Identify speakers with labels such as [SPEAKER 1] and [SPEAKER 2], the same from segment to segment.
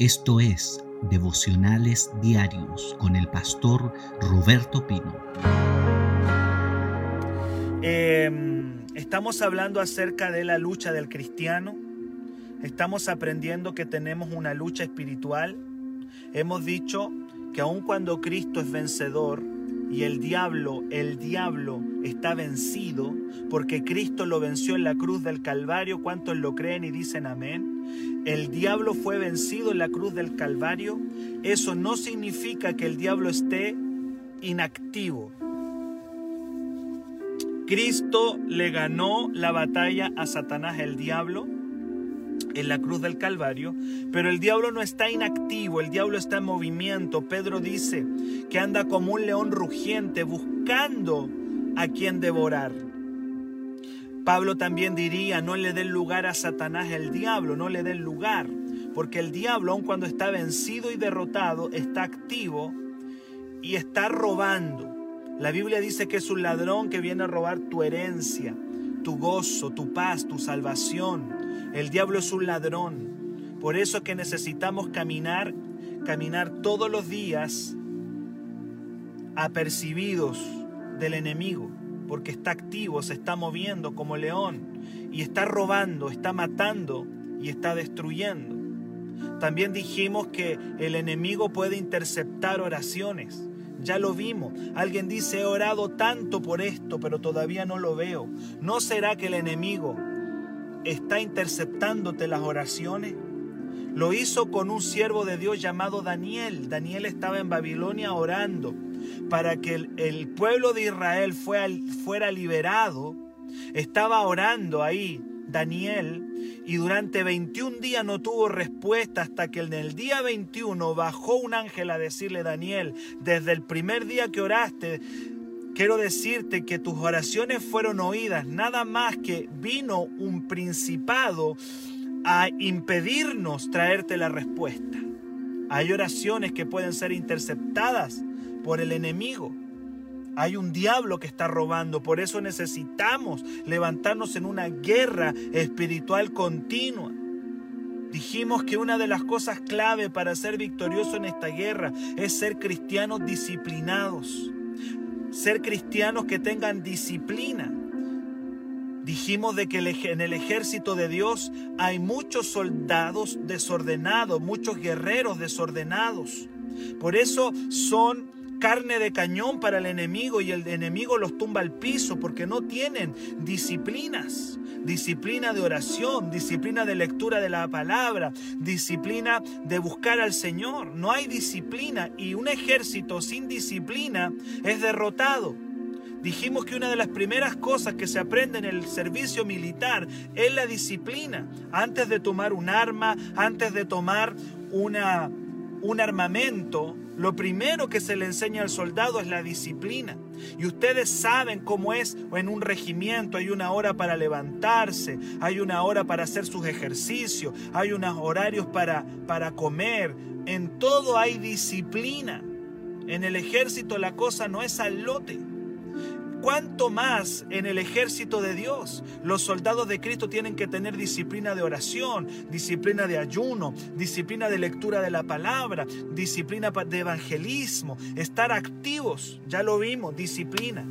[SPEAKER 1] Esto es Devocionales Diarios con el pastor Roberto Pino.
[SPEAKER 2] Em, estamos hablando acerca de la lucha del cristiano. Estamos aprendiendo que tenemos una lucha espiritual. Hemos dicho que aun cuando Cristo es vencedor y el diablo, el diablo está vencido, porque Cristo lo venció en la cruz del Calvario, ¿cuántos lo creen y dicen amén? El diablo fue vencido en la cruz del Calvario, eso no significa que el diablo esté inactivo. Cristo le ganó la batalla a Satanás, el diablo, en la cruz del Calvario, pero el diablo no está inactivo, el diablo está en movimiento. Pedro dice que anda como un león rugiente buscando a quien devorar. Pablo también diría, no le den lugar a Satanás el diablo, no le den lugar, porque el diablo, aun cuando está vencido y derrotado, está activo y está robando. La Biblia dice que es un ladrón que viene a robar tu herencia, tu gozo, tu paz, tu salvación. El diablo es un ladrón. Por eso que necesitamos caminar, caminar todos los días apercibidos del enemigo porque está activo, se está moviendo como león y está robando, está matando y está destruyendo. También dijimos que el enemigo puede interceptar oraciones. Ya lo vimos. Alguien dice, he orado tanto por esto, pero todavía no lo veo. ¿No será que el enemigo está interceptándote las oraciones? Lo hizo con un siervo de Dios llamado Daniel. Daniel estaba en Babilonia orando para que el, pueblo de Israel fuera, liberado, estaba orando ahí Daniel y durante 21 días no tuvo respuesta hasta que en el día 21 bajó un ángel a decirle, Daniel, desde el primer día que oraste, quiero decirte que tus oraciones fueron oídas, nada más que vino un principado a impedirnos traerte la respuesta. Hay oraciones que pueden ser interceptadas por el enemigo. Hay un diablo que está robando, por eso necesitamos levantarnos en una guerra espiritual continua. Dijimos que una de las cosas clave para ser victorioso en esta guerra es ser cristianos disciplinados, ser cristianos que tengan disciplina. Dijimos de que en el ejército de Dios hay muchos soldados desordenados, muchos guerreros desordenados. Por eso son carne de cañón para el enemigo y el enemigo los tumba al piso porque no tienen disciplinas. Disciplina de oración, disciplina de lectura de la palabra, disciplina de buscar al Señor. No hay disciplina y un ejército sin disciplina es derrotado. Dijimos que una de las primeras cosas que se aprende en el servicio militar es la disciplina. Antes de tomar un arma, antes de tomar una, un armamento, lo primero que se le enseña al soldado es la disciplina. Y ustedes saben cómo es en un regimiento. Hay una hora para levantarse, hay una hora para hacer sus ejercicios, hay unos horarios para, para comer. En todo hay disciplina. En el ejército la cosa no es al lote. ¿Cuánto más en el ejército de Dios? Los soldados de Cristo tienen que tener disciplina de oración, disciplina de ayuno, disciplina de lectura de la palabra, disciplina de evangelismo, estar activos, ya lo vimos, disciplina.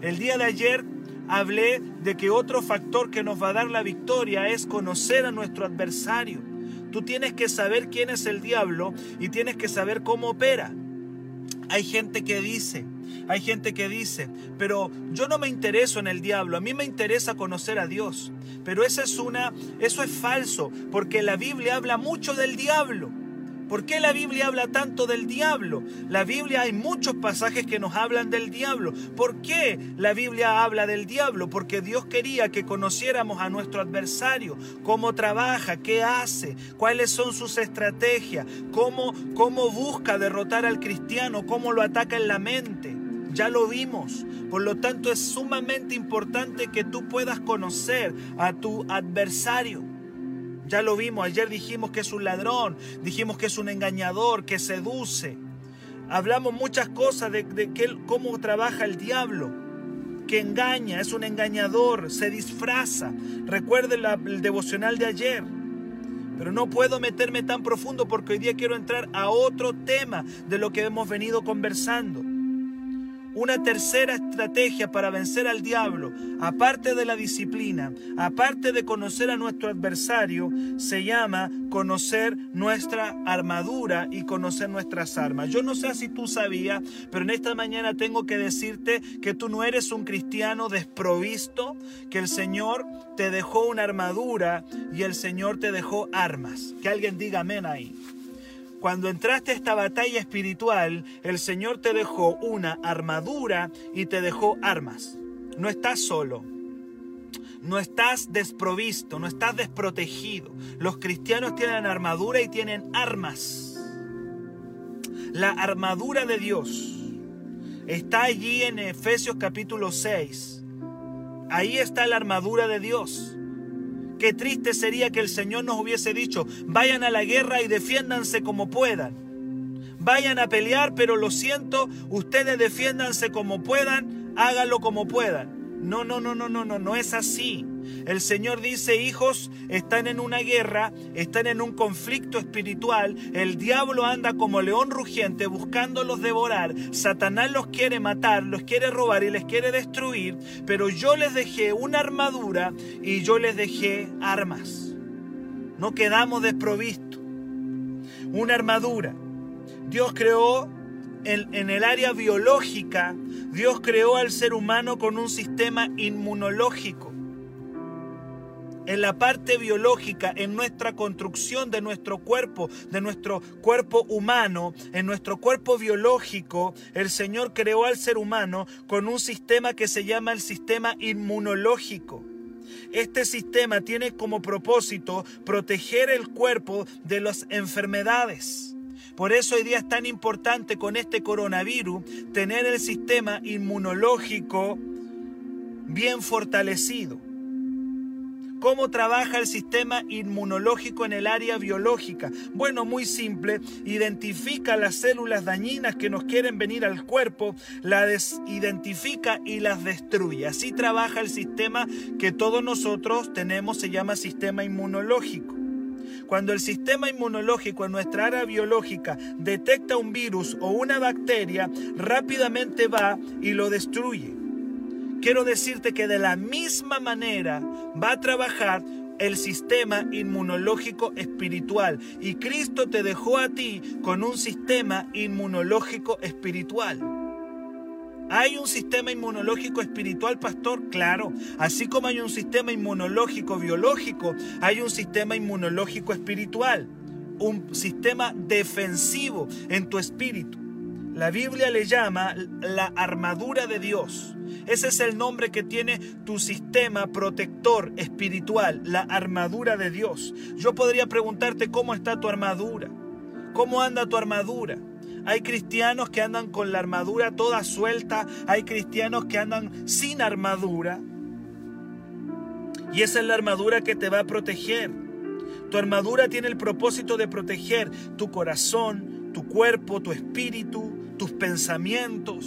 [SPEAKER 2] El día de ayer hablé de que otro factor que nos va a dar la victoria es conocer a nuestro adversario. Tú tienes que saber quién es el diablo y tienes que saber cómo opera. Hay gente que dice, hay gente que dice, pero yo no me intereso en el diablo, a mí me interesa conocer a Dios. Pero eso es una, eso es falso, porque la Biblia habla mucho del diablo. ¿Por qué la Biblia habla tanto del diablo? La Biblia hay muchos pasajes que nos hablan del diablo. ¿Por qué la Biblia habla del diablo? Porque Dios quería que conociéramos a nuestro adversario, cómo trabaja, qué hace, cuáles son sus estrategias, cómo, cómo busca derrotar al cristiano, cómo lo ataca en la mente. Ya lo vimos. Por lo tanto es sumamente importante que tú puedas conocer a tu adversario. Ya lo vimos, ayer dijimos que es un ladrón, dijimos que es un engañador, que seduce. Hablamos muchas cosas de, cómo trabaja el diablo, que engaña, es un engañador, se disfraza. Recuerden el devocional de ayer. Pero no puedo meterme tan profundo porque hoy día quiero entrar a otro tema de lo que hemos venido conversando. Una tercera estrategia para vencer al diablo, aparte de la disciplina, aparte de conocer a nuestro adversario, se llama conocer nuestra armadura y conocer nuestras armas. Yo no sé si tú sabías, pero en esta mañana tengo que decirte que tú no eres un cristiano desprovisto, que el Señor te dejó una armadura y el Señor te dejó armas. Que alguien diga amén ahí. Cuando entraste a esta batalla espiritual, el Señor te dejó una armadura y te dejó armas. No estás solo. No estás desprovisto, no estás desprotegido. Los cristianos tienen armadura y tienen armas. La armadura de Dios está allí en Efesios capítulo 6. Ahí está la armadura de Dios. Qué triste sería que el Señor nos hubiese dicho, vayan a la guerra y defiéndanse como puedan. Vayan a pelear, pero lo siento, ustedes defiéndanse como puedan, háganlo como puedan. No, no, no, no, no, no, no es así. El Señor dice, hijos, están en una guerra, están en un conflicto espiritual, el diablo anda como león rugiente buscándolos devorar, Satanás los quiere matar, los quiere robar y les quiere destruir, pero yo les dejé una armadura y yo les dejé armas. No quedamos desprovistos. Una armadura. Dios creó en, el área biológica, Dios creó al ser humano con un sistema inmunológico en la parte biológica, en nuestra construcción de nuestro cuerpo, de nuestro cuerpo humano, en nuestro cuerpo biológico, el Señor creó al ser humano con un sistema que se llama el sistema inmunológico. Este sistema tiene como propósito proteger el cuerpo de las enfermedades. Por eso hoy día es tan importante con este coronavirus tener el sistema inmunológico bien fortalecido. ¿Cómo trabaja el sistema inmunológico en el área biológica? Bueno, muy simple, identifica las células dañinas que nos quieren venir al cuerpo, las identifica y las destruye. Así trabaja el sistema que todos nosotros tenemos, se llama sistema inmunológico. Cuando el sistema inmunológico en nuestra área biológica detecta un virus o una bacteria, rápidamente va y lo destruye quiero decirte que de la misma manera va a trabajar el sistema inmunológico espiritual. Y Cristo te dejó a ti con un sistema inmunológico espiritual. ¿Hay un sistema inmunológico espiritual, pastor? Claro. Así como hay un sistema inmunológico biológico, hay un sistema inmunológico espiritual. Un sistema defensivo en tu espíritu. La Biblia le llama la armadura de Dios. Ese es el nombre que tiene tu sistema protector espiritual, la armadura de Dios. Yo podría preguntarte cómo está tu armadura. ¿Cómo anda tu armadura? Hay cristianos que andan con la armadura toda suelta. Hay cristianos que andan sin armadura. Y esa es la armadura que te va a proteger. Tu armadura tiene el propósito de proteger tu corazón, tu cuerpo, tu espíritu, tus pensamientos.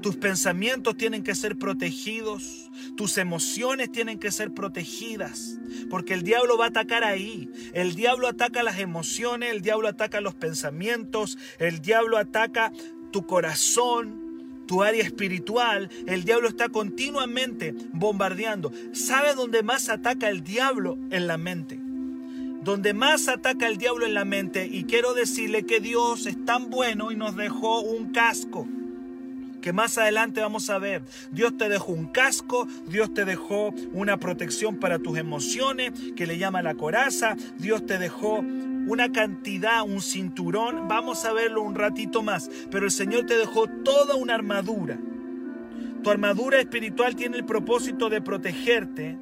[SPEAKER 2] Tus pensamientos tienen que ser protegidos, tus emociones tienen que ser protegidas, porque el diablo va a atacar ahí. El diablo ataca las emociones, el diablo ataca los pensamientos, el diablo ataca tu corazón, tu área espiritual. El diablo está continuamente bombardeando. ¿Sabe dónde más ataca el diablo? En la mente donde más ataca el diablo en la mente. Y quiero decirle que Dios es tan bueno y nos dejó un casco que más adelante vamos a ver. Dios te dejó un casco, Dios te dejó una protección para tus emociones, que le llama la coraza, Dios te dejó una cantidad, un cinturón, vamos a verlo un ratito más, pero el Señor te dejó toda una armadura. Tu armadura espiritual tiene el propósito de protegerte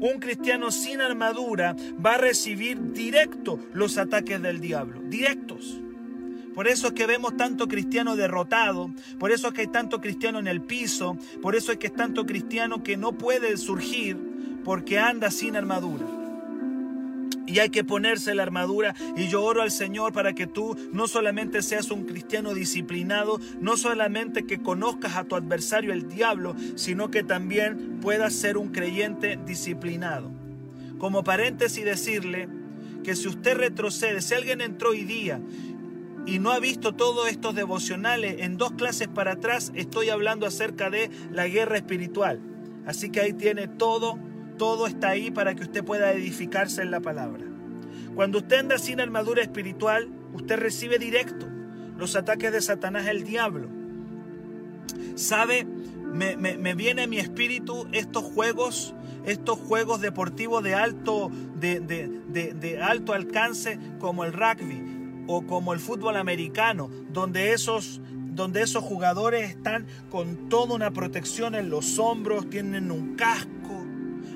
[SPEAKER 2] un cristiano sin armadura va a recibir directo los ataques del diablo, directos. Por eso es que vemos tanto cristiano derrotado, por eso es que hay tanto cristiano en el piso, por eso es que hay tanto cristiano que no puede surgir porque anda sin armadura. Y hay que ponerse la armadura. Y yo oro al Señor para que tú no solamente seas un cristiano disciplinado, no solamente que conozcas a tu adversario el diablo, sino que también puedas ser un creyente disciplinado. Como paréntesis decirle que si usted retrocede, si alguien entró hoy día y no ha visto todos estos devocionales, en dos clases para atrás estoy hablando acerca de la guerra espiritual. Así que ahí tiene todo, todo está ahí para que usted pueda edificarse en la palabra. Cuando usted anda sin armadura espiritual, usted recibe directo los ataques de Satanás, el diablo. ¿Sabe? Me, me, viene a mi espíritu estos juegos, estos juegos deportivos de alto, de, de, de, alto alcance como el rugby o como el fútbol americano, donde esos, donde esos jugadores están con toda una protección en los hombros, tienen un casco,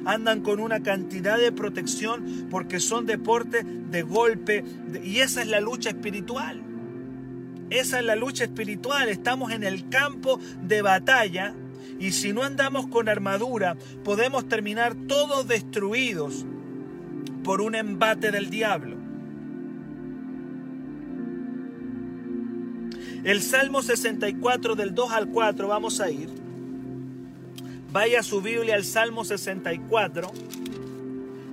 [SPEAKER 2] andan con una cantidad de protección porque son deportes de golpe y esa es la lucha espiritual. Esa es la lucha espiritual. Estamos en el campo de batalla y si no andamos con armadura podemos terminar todos destruidos por un embate del diablo. El Salmo 64 del 2 al 4 vamos a ir. Vaya su Biblia al Salmo 64.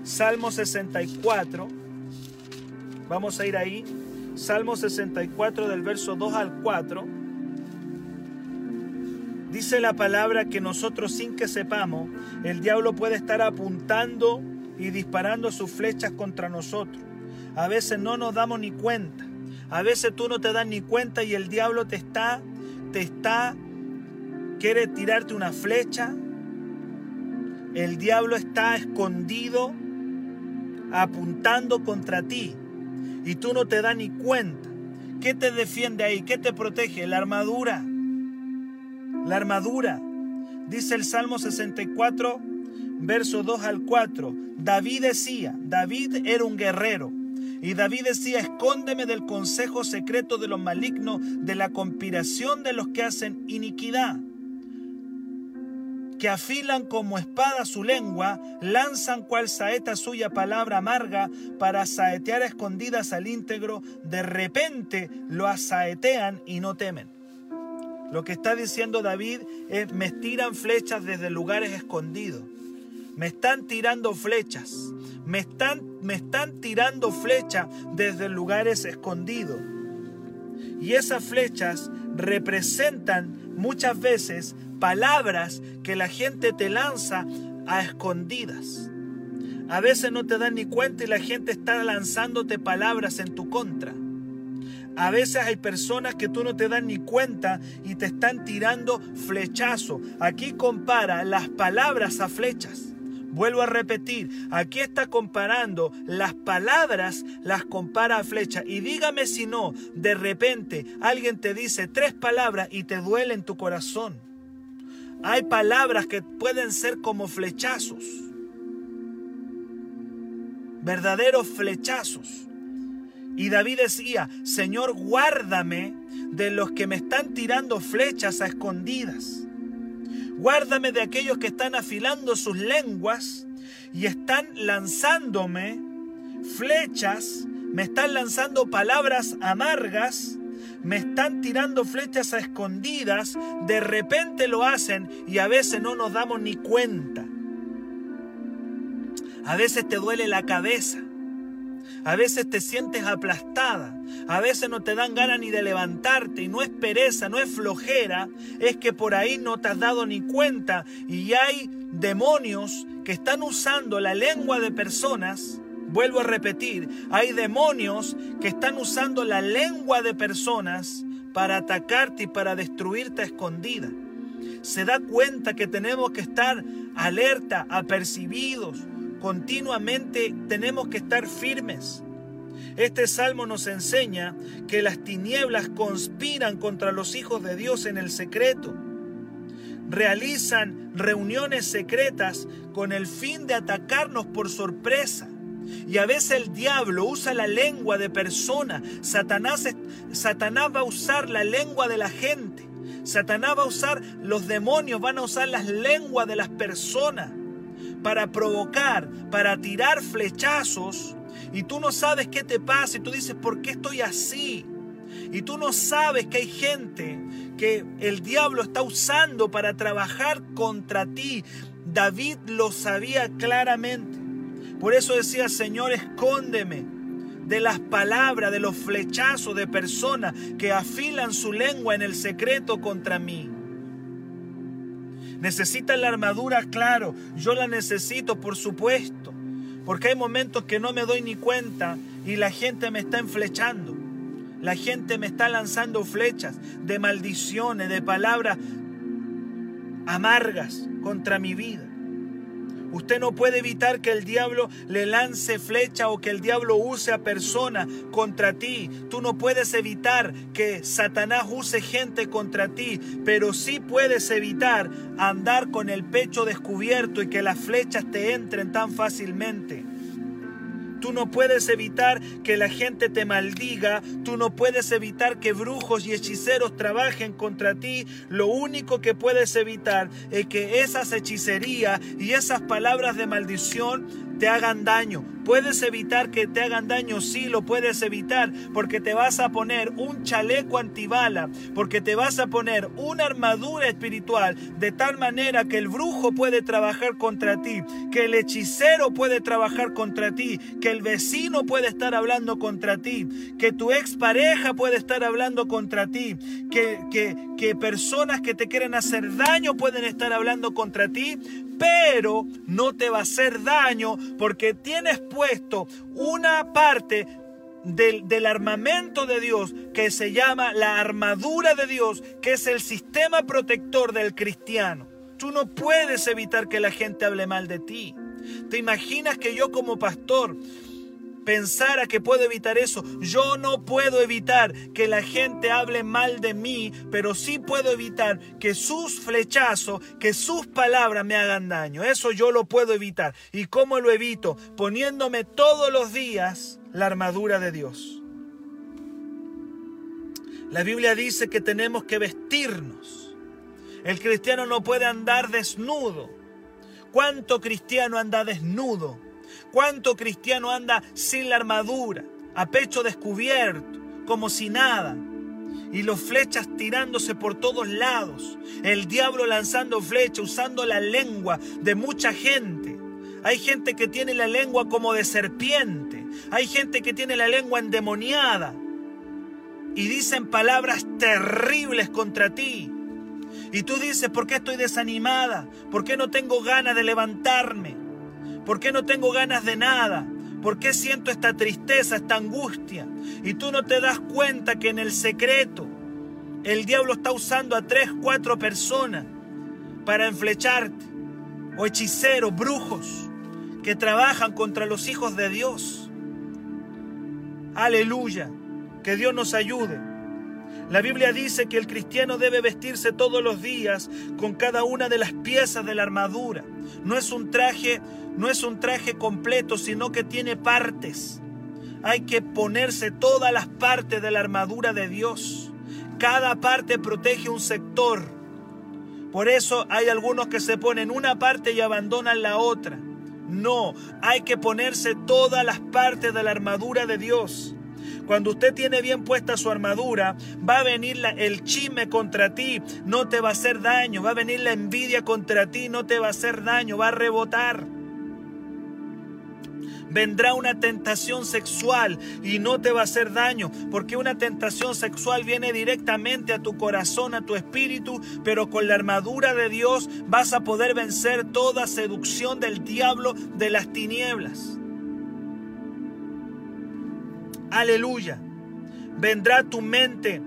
[SPEAKER 2] Salmo 64. Vamos a ir ahí. Salmo 64 del verso 2 al 4, dice la palabra que nosotros sin que sepamos, el diablo puede estar apuntando y disparando sus flechas contra nosotros. A veces no nos damos ni cuenta. A veces tú no te das ni cuenta y el diablo te está, te está, quiere tirarte una flecha. El diablo está escondido apuntando contra ti y tú no te das ni cuenta. ¿Qué te defiende ahí? ¿Qué te protege? La armadura. La armadura. Dice el Salmo 64, verso 2 al 4. David decía, David era un guerrero. Y David decía, escóndeme del consejo secreto de los malignos, de la conspiración de los que hacen iniquidad que afilan como espada su lengua, lanzan cual saeta suya palabra amarga para saetear escondidas al íntegro, de repente lo asaetean y no temen. Lo que está diciendo David es, me tiran flechas desde lugares escondidos. Me están tirando flechas. Me están, me están tirando flechas desde lugares escondidos. Y esas flechas representan muchas veces palabras que la gente te lanza a escondidas. A veces no te dan ni cuenta y la gente está lanzándote palabras en tu contra. A veces hay personas que tú no te das ni cuenta y te están tirando flechazo. Aquí compara las palabras a flechas. Vuelvo a repetir, aquí está comparando las palabras, las compara a flechas. Y dígame si no, de repente alguien te dice tres palabras y te duele en tu corazón. Hay palabras que pueden ser como flechazos, verdaderos flechazos. Y David decía, Señor, guárdame de los que me están tirando flechas a escondidas. Guárdame de aquellos que están afilando sus lenguas y están lanzándome flechas, me están lanzando palabras amargas me están tirando flechas a escondidas, de repente lo hacen y a veces no nos damos ni cuenta. A veces te duele la cabeza. A veces te sientes aplastada. A veces no te dan ganas ni de levantarte. Y no es pereza, no es flojera. Es que por ahí no te has dado ni cuenta. Y hay demonios que están usando la lengua de personas Vuelvo a repetir, hay demonios que están usando la lengua de personas para atacarte y para destruirte a escondida. Se da cuenta que tenemos que estar alerta, apercibidos, continuamente tenemos que estar firmes. Este salmo nos enseña que las tinieblas conspiran contra los hijos de Dios en el secreto. Realizan reuniones secretas con el fin de atacarnos por sorpresa. Y a veces el diablo usa la lengua de persona. Satanás, Satanás va a usar la lengua de la gente. Satanás va a usar, los demonios van a usar las lenguas de las personas para provocar, para tirar flechazos. Y tú no sabes qué te pasa y tú dices, ¿por qué estoy así? Y tú no sabes que hay gente que el diablo está usando para trabajar contra ti. David lo sabía claramente. Por eso decía, Señor, escóndeme de las palabras, de los flechazos de personas que afilan su lengua en el secreto contra mí. Necesitas la armadura, claro, yo la necesito, por supuesto, porque hay momentos que no me doy ni cuenta y la gente me está enflechando. La gente me está lanzando flechas de maldiciones, de palabras amargas contra mi vida. Usted no puede evitar que el diablo le lance flecha o que el diablo use a persona contra ti. Tú no puedes evitar que Satanás use gente contra ti, pero sí puedes evitar andar con el pecho descubierto y que las flechas te entren tan fácilmente. Tú no puedes evitar que la gente te maldiga. Tú no puedes evitar que brujos y hechiceros trabajen contra ti. Lo único que puedes evitar es que esas hechicerías y esas palabras de maldición te hagan daño. ¿Puedes evitar que te hagan daño? Sí, lo puedes evitar porque te vas a poner un chaleco antibala, porque te vas a poner una armadura espiritual de tal manera que el brujo puede trabajar contra ti, que el hechicero puede trabajar contra ti, que el vecino puede estar hablando contra ti, que tu expareja puede estar hablando contra ti, que, que, que personas que te quieren hacer daño pueden estar hablando contra ti, pero no te va a hacer daño porque tienes puesto una parte del, armamento de Dios que se llama la armadura de Dios, que es el sistema protector del cristiano. Tú no puedes evitar que la gente hable mal de ti. ¿Te imaginas que yo como pastor pensara que puedo evitar eso. Yo no puedo evitar que la gente hable mal de mí, pero sí puedo evitar que sus flechazos, que sus palabras me hagan daño. Eso yo lo puedo evitar. ¿Y cómo lo evito? Poniéndome todos los días la armadura de Dios. La Biblia dice que tenemos que vestirnos. El cristiano no puede andar desnudo. ¿Cuánto cristiano anda desnudo? ¿Cuánto cristiano anda sin la armadura, a pecho descubierto, como si nada? Y los flechas tirándose por todos lados. El diablo lanzando flechas, usando la lengua de mucha gente. Hay gente que tiene la lengua como de serpiente. Hay gente que tiene la lengua endemoniada. Y dicen palabras terribles contra ti. Y tú dices, ¿por qué estoy desanimada? ¿Por qué no tengo ganas de levantarme? ¿Por qué no tengo ganas de nada? ¿Por qué siento esta tristeza, esta angustia? Y tú no te das cuenta que en el secreto el diablo está usando a tres, cuatro personas para enflecharte. O hechiceros, brujos, que trabajan contra los hijos de Dios. Aleluya. Que Dios nos ayude. La Biblia dice que el cristiano debe vestirse todos los días con cada una de las piezas de la armadura. No es un traje, no es un traje completo, sino que tiene partes. Hay que ponerse todas las partes de la armadura de Dios. Cada parte protege un sector. Por eso hay algunos que se ponen una parte y abandonan la otra. No, hay que ponerse todas las partes de la armadura de Dios. Cuando usted tiene bien puesta su armadura, va a venir el chisme contra ti, no te va a hacer daño. Va a venir la envidia contra ti, no te va a hacer daño, va a rebotar. Vendrá una tentación sexual y no te va a hacer daño, porque una tentación sexual viene directamente a tu corazón, a tu espíritu, pero con la armadura de Dios vas a poder vencer toda seducción del diablo de las tinieblas. Aleluya. Vendrá a tu mente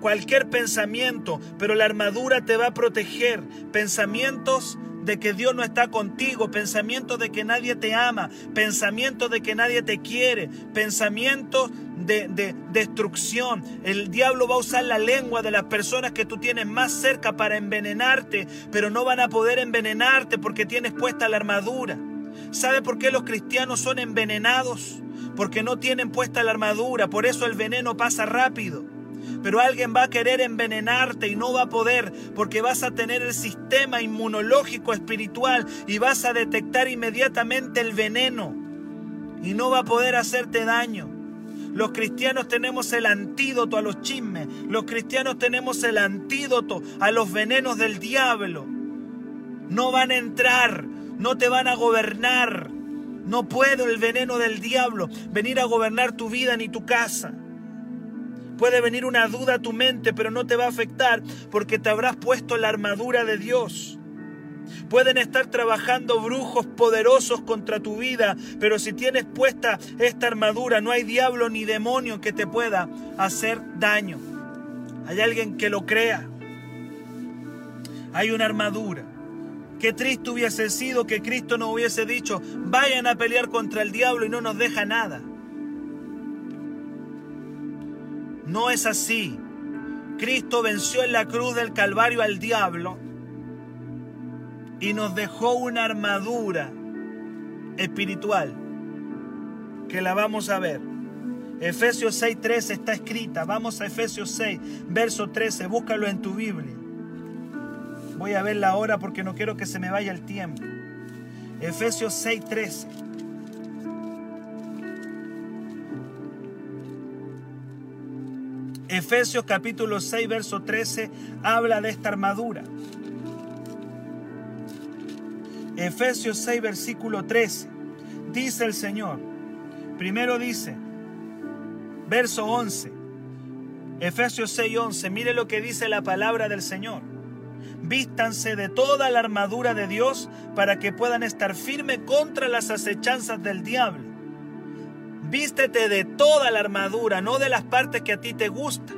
[SPEAKER 2] cualquier pensamiento, pero la armadura te va a proteger. Pensamientos de que Dios no está contigo, pensamientos de que nadie te ama, pensamientos de que nadie te quiere, pensamientos de, de, destrucción. El diablo va a usar la lengua de las personas que tú tienes más cerca para envenenarte, pero no van a poder envenenarte porque tienes puesta la armadura. ¿Sabe por qué los cristianos son envenenados? Porque no tienen puesta la armadura, por eso el veneno pasa rápido. Pero alguien va a querer envenenarte y no va a poder porque vas a tener el sistema inmunológico espiritual y vas a detectar inmediatamente el veneno y no va a poder hacerte daño. Los cristianos tenemos el antídoto a los chismes, los cristianos tenemos el antídoto a los venenos del diablo. No van a entrar, no te van a gobernar, No puede el veneno del diablo venir a gobernar tu vida ni tu casa. Puede venir una duda a tu mente, pero no te va a afectar porque te habrás puesto la armadura de Dios. Pueden estar trabajando brujos poderosos contra tu vida, pero si tienes puesta esta armadura, no hay diablo ni demonio que te pueda hacer daño. Hay alguien que lo crea. Hay una armadura. Qué triste hubiese sido que Cristo no hubiese dicho, vayan a pelear contra el diablo y no nos deja nada. No es así. Cristo venció en la cruz del Calvario al diablo y nos dejó una armadura espiritual que la vamos a ver. Efesios 6:13 está escrita. Vamos a Efesios 6, verso 13. Búscalo en tu Biblia. Voy a verla ahora porque no quiero que se me vaya el tiempo. Efesios 6:13. Efesios capítulo 6, verso 13 habla de esta armadura. Efesios 6, versículo 13. Dice el Señor. Primero dice, verso 11. Efesios 6, 11. Mire lo que dice la palabra del Señor. Vístanse de toda la armadura de Dios para que puedan estar firmes contra las acechanzas del diablo. Vístete de toda la armadura, no de las partes que a ti te gustan.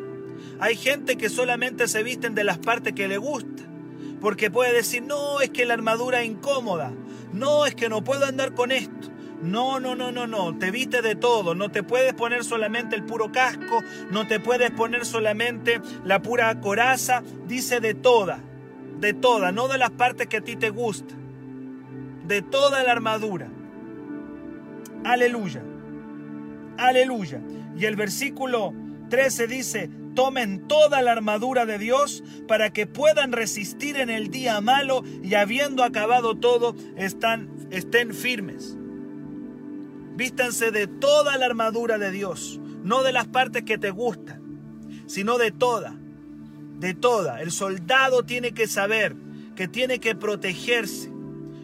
[SPEAKER 2] Hay gente que solamente se visten de las partes que le gustan. Porque puede decir, no, es que la armadura es incómoda. No, es que no puedo andar con esto. No, no, no, no, no. Te viste de todo. No te puedes poner solamente el puro casco. No te puedes poner solamente la pura coraza. Dice de toda. De toda. No de las partes que a ti te gustan. De toda la armadura. Aleluya. Aleluya. Y el versículo 13 dice, tomen toda la armadura de Dios para que puedan resistir en el día malo y habiendo acabado todo, están, estén firmes. Vístanse de toda la armadura de Dios, no de las partes que te gustan, sino de toda, de toda. El soldado tiene que saber que tiene que protegerse,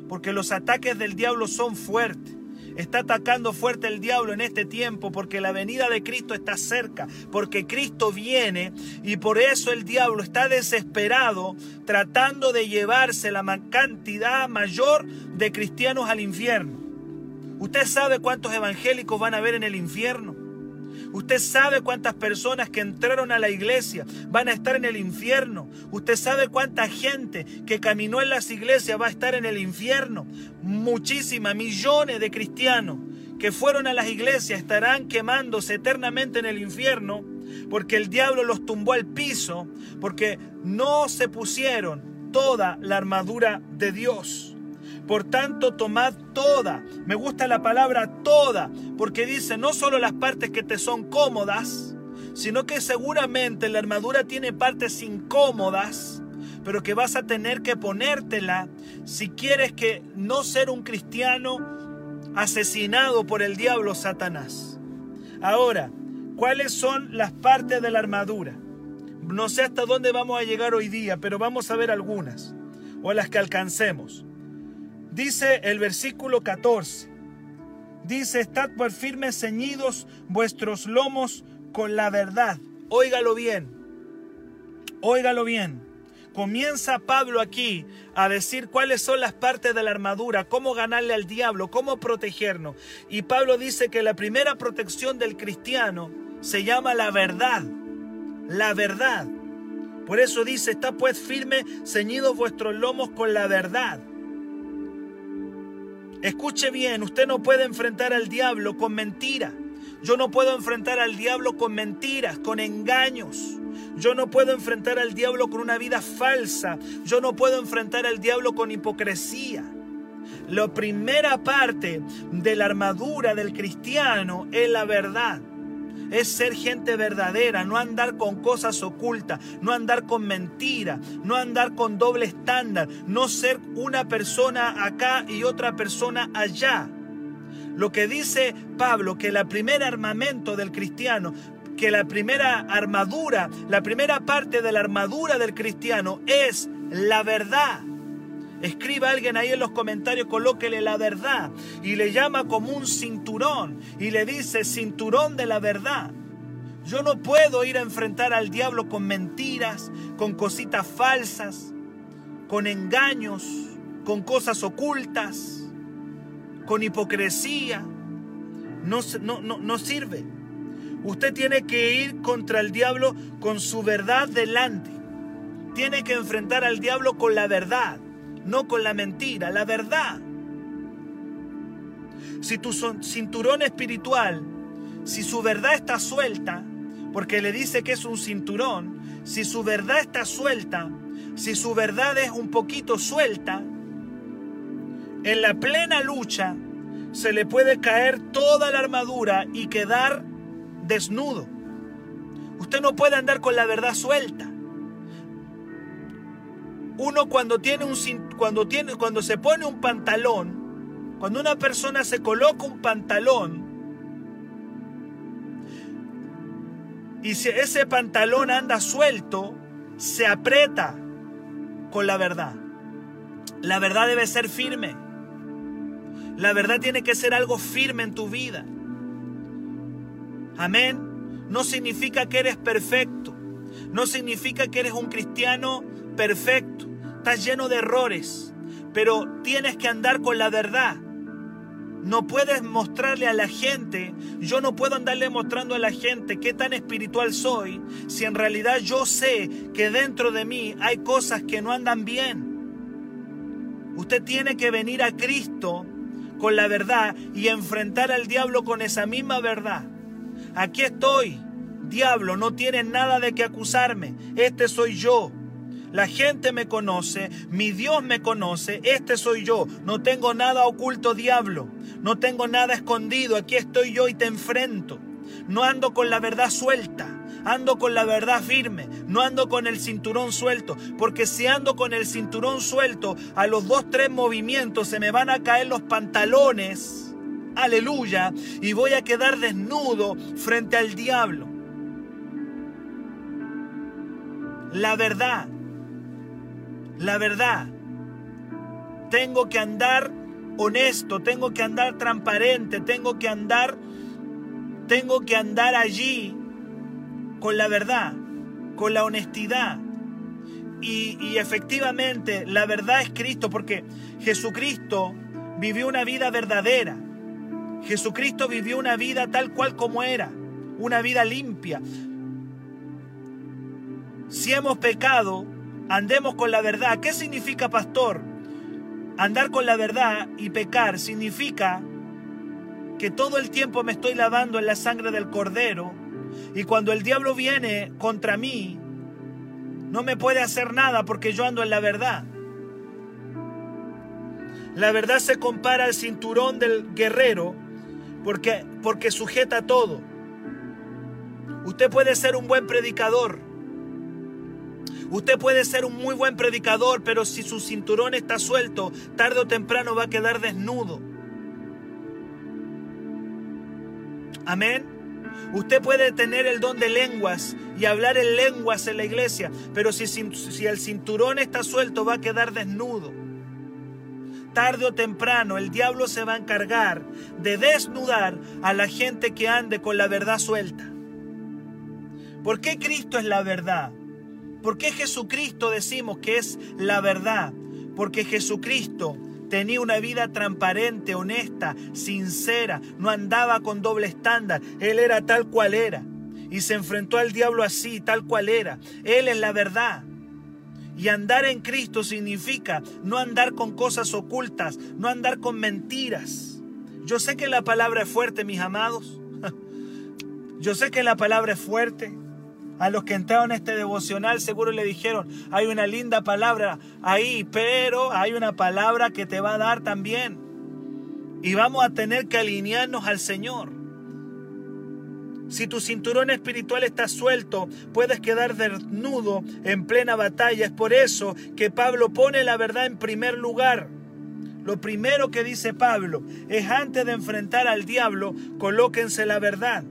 [SPEAKER 2] porque los ataques del diablo son fuertes. Está atacando fuerte el diablo en este tiempo porque la venida de Cristo está cerca, porque Cristo viene y por eso el diablo está desesperado tratando de llevarse la cantidad mayor de cristianos al infierno. ¿Usted sabe cuántos evangélicos van a ver en el infierno? Usted sabe cuántas personas que entraron a la iglesia van a estar en el infierno. Usted sabe cuánta gente que caminó en las iglesias va a estar en el infierno. Muchísimas, millones de cristianos que fueron a las iglesias estarán quemándose eternamente en el infierno porque el diablo los tumbó al piso, porque no se pusieron toda la armadura de Dios. Por tanto, tomad toda. Me gusta la palabra toda, porque dice no solo las partes que te son cómodas, sino que seguramente la armadura tiene partes incómodas, pero que vas a tener que ponértela si quieres que no ser un cristiano asesinado por el diablo Satanás. Ahora, ¿cuáles son las partes de la armadura? No sé hasta dónde vamos a llegar hoy día, pero vamos a ver algunas, o las que alcancemos. Dice el versículo 14. Dice, estad por firmes ceñidos vuestros lomos con la verdad. Óigalo bien. Óigalo bien. Comienza Pablo aquí a decir cuáles son las partes de la armadura, cómo ganarle al diablo, cómo protegernos. Y Pablo dice que la primera protección del cristiano se llama la verdad. La verdad. Por eso dice, está pues firme, ceñidos vuestros lomos con la verdad. Escuche bien, usted no puede enfrentar al diablo con mentira. Yo no puedo enfrentar al diablo con mentiras, con engaños. Yo no puedo enfrentar al diablo con una vida falsa. Yo no puedo enfrentar al diablo con hipocresía. La primera parte de la armadura del cristiano es la verdad es ser gente verdadera, no andar con cosas ocultas, no andar con mentiras, no andar con doble estándar, no ser una persona acá y otra persona allá. Lo que dice Pablo, que la primera armamento del cristiano, que la primera armadura, la primera parte de la armadura del cristiano es la verdad. Escriba a alguien ahí en los comentarios, colóquele la verdad y le llama como un cinturón y le dice cinturón de la verdad. Yo no puedo ir a enfrentar al diablo con mentiras, con cositas falsas, con engaños, con cosas ocultas, con hipocresía. No, no, no, no sirve. Usted tiene que ir contra el diablo con su verdad delante. Tiene que enfrentar al diablo con la verdad no con la mentira, la verdad. Si tu cinturón espiritual, si su verdad está suelta, porque le dice que es un cinturón, si su verdad está suelta, si su verdad es un poquito suelta, en la plena lucha se le puede caer toda la armadura y quedar desnudo. Usted no puede andar con la verdad suelta. Uno cuando tiene un cuando tiene cuando se pone un pantalón, cuando una persona se coloca un pantalón y si ese pantalón anda suelto, se aprieta con la verdad. La verdad debe ser firme. La verdad tiene que ser algo firme en tu vida. Amén. No significa que eres perfecto. No significa que eres un cristiano perfecto, estás lleno de errores, pero tienes que andar con la verdad. No puedes mostrarle a la gente, yo no puedo andarle mostrando a la gente qué tan espiritual soy, si en realidad yo sé que dentro de mí hay cosas que no andan bien. Usted tiene que venir a Cristo con la verdad y enfrentar al diablo con esa misma verdad. Aquí estoy, diablo, no tienes nada de que acusarme, este soy yo. La gente me conoce, mi Dios me conoce, este soy yo. No tengo nada oculto, diablo. No tengo nada escondido, aquí estoy yo y te enfrento. No ando con la verdad suelta, ando con la verdad firme, no ando con el cinturón suelto, porque si ando con el cinturón suelto, a los dos, tres movimientos se me van a caer los pantalones, aleluya, y voy a quedar desnudo frente al diablo. La verdad la verdad. Tengo que andar honesto, tengo que andar transparente, tengo que andar, tengo que andar allí con la verdad, con la honestidad. Y, y efectivamente la verdad es Cristo, porque Jesucristo vivió una vida verdadera. Jesucristo vivió una vida tal cual como era, una vida limpia. Si hemos pecado, andemos con la verdad. ¿Qué significa, pastor? Andar con la verdad y pecar significa que todo el tiempo me estoy lavando en la sangre del cordero y cuando el diablo viene contra mí, no me puede hacer nada porque yo ando en la verdad. La verdad se compara al cinturón del guerrero porque, porque sujeta todo. Usted puede ser un buen predicador, Usted puede ser un muy buen predicador, pero si su cinturón está suelto, tarde o temprano va a quedar desnudo. Amén. Usted puede tener el don de lenguas y hablar en lenguas en la iglesia, pero si, si, el cinturón está suelto va a quedar desnudo. Tarde o temprano el diablo se va a encargar de desnudar a la gente que ande con la verdad suelta. ¿Por qué Cristo es la verdad? ¿Por qué Jesucristo decimos que es la verdad? Porque Jesucristo tenía una vida transparente, honesta, sincera, no andaba con doble estándar, Él era tal cual era. Y se enfrentó al diablo así, tal cual era. Él es la verdad. Y andar en Cristo significa no andar con cosas ocultas, no andar con mentiras. Yo sé que la palabra es fuerte, mis amados. Yo sé que la palabra es fuerte. A los que entraron en este devocional seguro le dijeron, hay una linda palabra ahí, pero hay una palabra que te va a dar también. Y vamos a tener que alinearnos al Señor. Si tu cinturón espiritual está suelto, puedes quedar desnudo en plena batalla. Es por eso que Pablo pone la verdad en primer lugar. Lo primero que dice Pablo es antes de enfrentar al diablo, colóquense la verdad.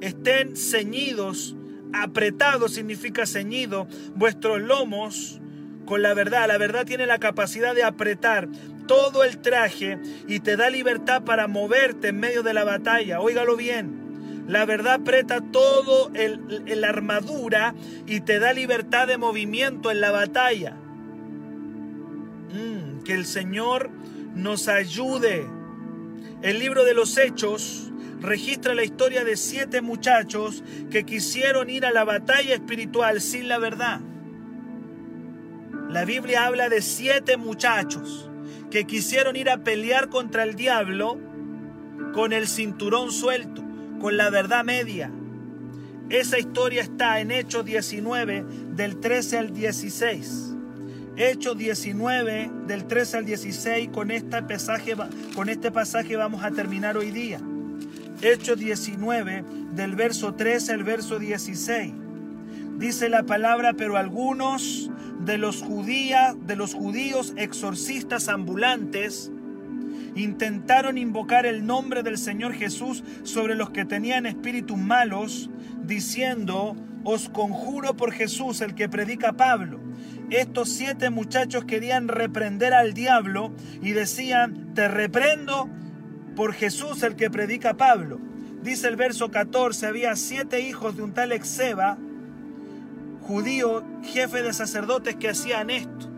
[SPEAKER 2] Estén ceñidos Apretado significa ceñido, vuestros lomos con la verdad. La verdad tiene la capacidad de apretar todo el traje y te da libertad para moverte en medio de la batalla. Óigalo bien. La verdad aprieta todo el, armadura y te da libertad de movimiento en la batalla. Mm, que el Señor nos ayude. El libro de los Hechos registra la historia de siete muchachos que quisieron ir a la batalla espiritual sin la verdad. La Biblia habla de siete muchachos que quisieron ir a pelear contra el diablo con el cinturón suelto, con la verdad media. Esa historia está en Hechos 19 del 13 al 16. Hechos 19 del 13 al 16, con este pasaje, con este pasaje vamos a terminar hoy día. Hechos 19 del verso 13 al verso 16. Dice la palabra, pero algunos de los, judías, de los judíos exorcistas ambulantes intentaron invocar el nombre del Señor Jesús sobre los que tenían espíritus malos, diciendo, os conjuro por Jesús, el que predica Pablo. Estos siete muchachos querían reprender al diablo y decían, te reprendo por Jesús, el que predica Pablo. Dice el verso 14, había siete hijos de un tal Exeba, judío, jefe de sacerdotes que hacían esto.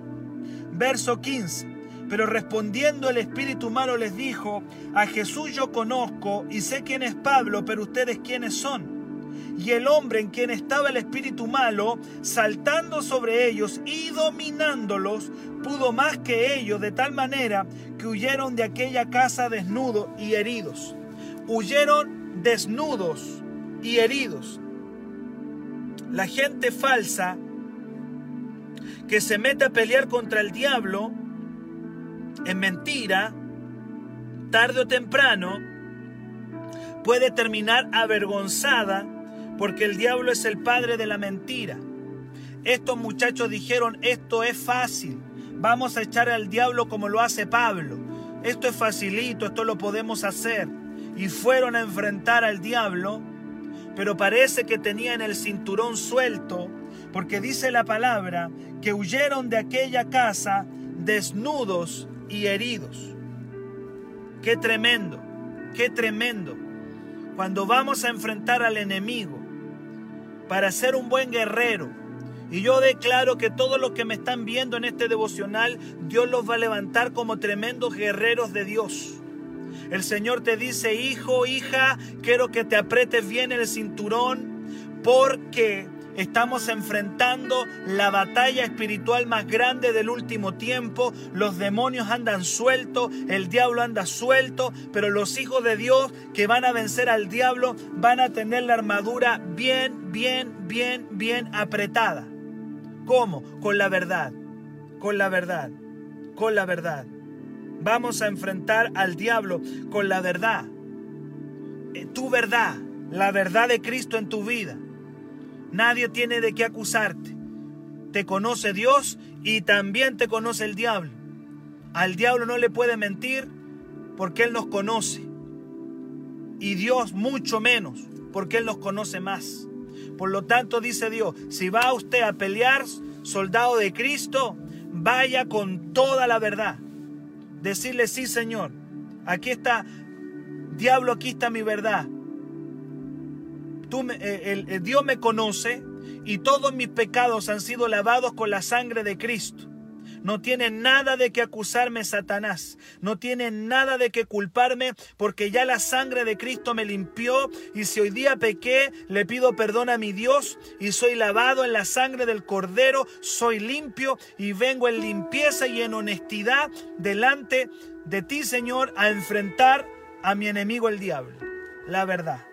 [SPEAKER 2] Verso 15. Pero respondiendo el espíritu malo les dijo, a Jesús yo conozco y sé quién es Pablo, pero ustedes quiénes son. Y el hombre en quien estaba el espíritu malo, saltando sobre ellos y dominándolos, pudo más que ellos, de tal manera que huyeron de aquella casa desnudos y heridos. Huyeron desnudos y heridos la gente falsa que se mete a pelear contra el diablo en mentira, tarde o temprano, puede terminar avergonzada porque el diablo es el padre de la mentira. Estos muchachos dijeron, esto es fácil, vamos a echar al diablo como lo hace Pablo. Esto es facilito, esto lo podemos hacer. Y fueron a enfrentar al diablo pero parece que tenían el cinturón suelto, porque dice la palabra que huyeron de aquella casa desnudos y heridos. Qué tremendo, qué tremendo. Cuando vamos a enfrentar al enemigo para ser un buen guerrero, y yo declaro que todos los que me están viendo en este devocional, Dios los va a levantar como tremendos guerreros de Dios. El Señor te dice, hijo, hija, quiero que te apretes bien el cinturón porque Estamos enfrentando la batalla espiritual más grande del último tiempo. Los demonios andan sueltos, el diablo anda suelto, pero los hijos de Dios que van a vencer al diablo van a tener la armadura bien, bien, bien, bien apretada. ¿Cómo? Con la verdad, con la verdad, con la verdad. Vamos a enfrentar al diablo con la verdad. Eh, tu verdad, la verdad de Cristo en tu vida. Nadie tiene de qué acusarte. Te conoce Dios y también te conoce el diablo. Al diablo no le puede mentir porque Él nos conoce. Y Dios mucho menos porque Él nos conoce más. Por lo tanto dice Dios, si va usted a pelear, soldado de Cristo, vaya con toda la verdad decirle, sí Señor, aquí está, diablo, aquí está mi verdad. Eh, el, Dios me conoce y todos mis pecados han sido lavados con la sangre de Cristo. No tiene nada de que acusarme Satanás. No tiene nada de que culparme porque ya la sangre de Cristo me limpió y si hoy día pequé, le pido perdón a mi Dios y soy lavado en la sangre del Cordero, soy limpio y vengo en limpieza y en honestidad delante de ti, Señor, a enfrentar a mi enemigo el diablo. La verdad.